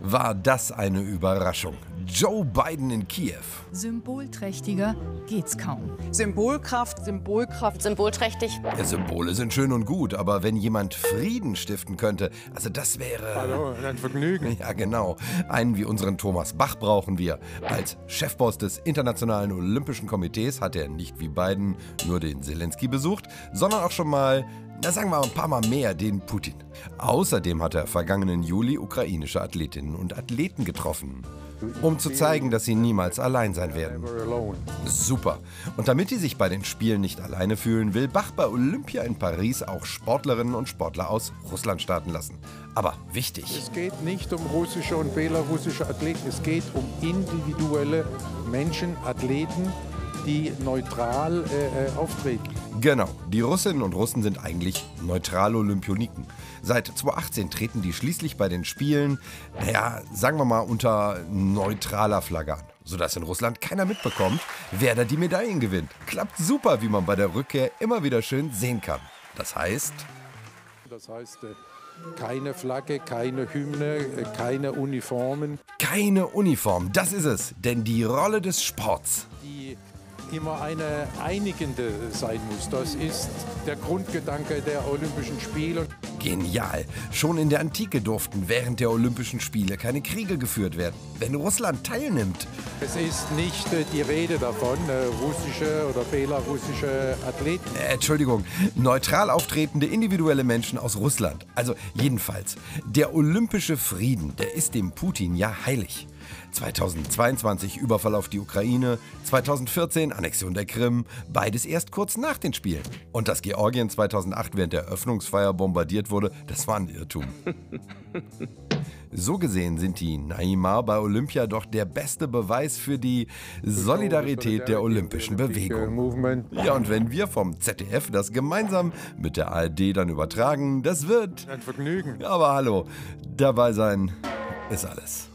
War das eine Überraschung? Joe Biden in Kiew. Symbolträchtiger geht's kaum. Symbolkraft, Symbolkraft, symbolträchtig. Ja, Symbole sind schön und gut, aber wenn jemand Frieden stiften könnte, also das wäre. Hallo, ein Vergnügen. Ja, genau. Einen wie unseren Thomas Bach brauchen wir. Als Chefboss des Internationalen Olympischen Komitees hat er nicht wie Biden nur den Zelensky besucht, sondern auch schon mal na sagen wir mal ein paar Mal mehr den Putin. Außerdem hat er vergangenen Juli ukrainische Athletinnen und Athleten getroffen, um zu zeigen, dass sie niemals allein sein werden. Super. Und damit die sich bei den Spielen nicht alleine fühlen, will Bach bei Olympia in Paris auch Sportlerinnen und Sportler aus Russland starten lassen. Aber wichtig. Es geht nicht um russische und belarussische Athleten, es geht um individuelle Menschen, Athleten, die neutral äh, äh auftreten. Genau, die Russinnen und Russen sind eigentlich neutrale Olympioniken. Seit 2018 treten die schließlich bei den Spielen, naja, sagen wir mal, unter neutraler Flagge an, sodass in Russland keiner mitbekommt, wer da die Medaillen gewinnt. Klappt super, wie man bei der Rückkehr immer wieder schön sehen kann. Das heißt. Das heißt. Äh keine Flagge, keine Hymne, äh, keine Uniformen. Keine Uniform, das ist es. Denn die Rolle des Sports, immer eine einigende sein muss. Das ist der Grundgedanke der Olympischen Spiele. Genial. Schon in der Antike durften während der Olympischen Spiele keine Kriege geführt werden. Wenn Russland teilnimmt. Es ist nicht äh, die Rede davon, äh, russische oder belarussische Athleten. Äh, Entschuldigung, neutral auftretende individuelle Menschen aus Russland. Also jedenfalls, der olympische Frieden, der ist dem Putin ja heilig. 2022 Überfall auf die Ukraine, 2014 Annexion der Krim, beides erst kurz nach den Spielen. Und dass Georgien 2008 während der Eröffnungsfeier bombardiert wurde, das war ein Irrtum. So gesehen sind die Neymar bei Olympia doch der beste Beweis für die Solidarität der olympischen Bewegung. Ja, und wenn wir vom ZDF das gemeinsam mit der ARD dann übertragen, das wird ein Vergnügen. Aber hallo, dabei sein ist alles.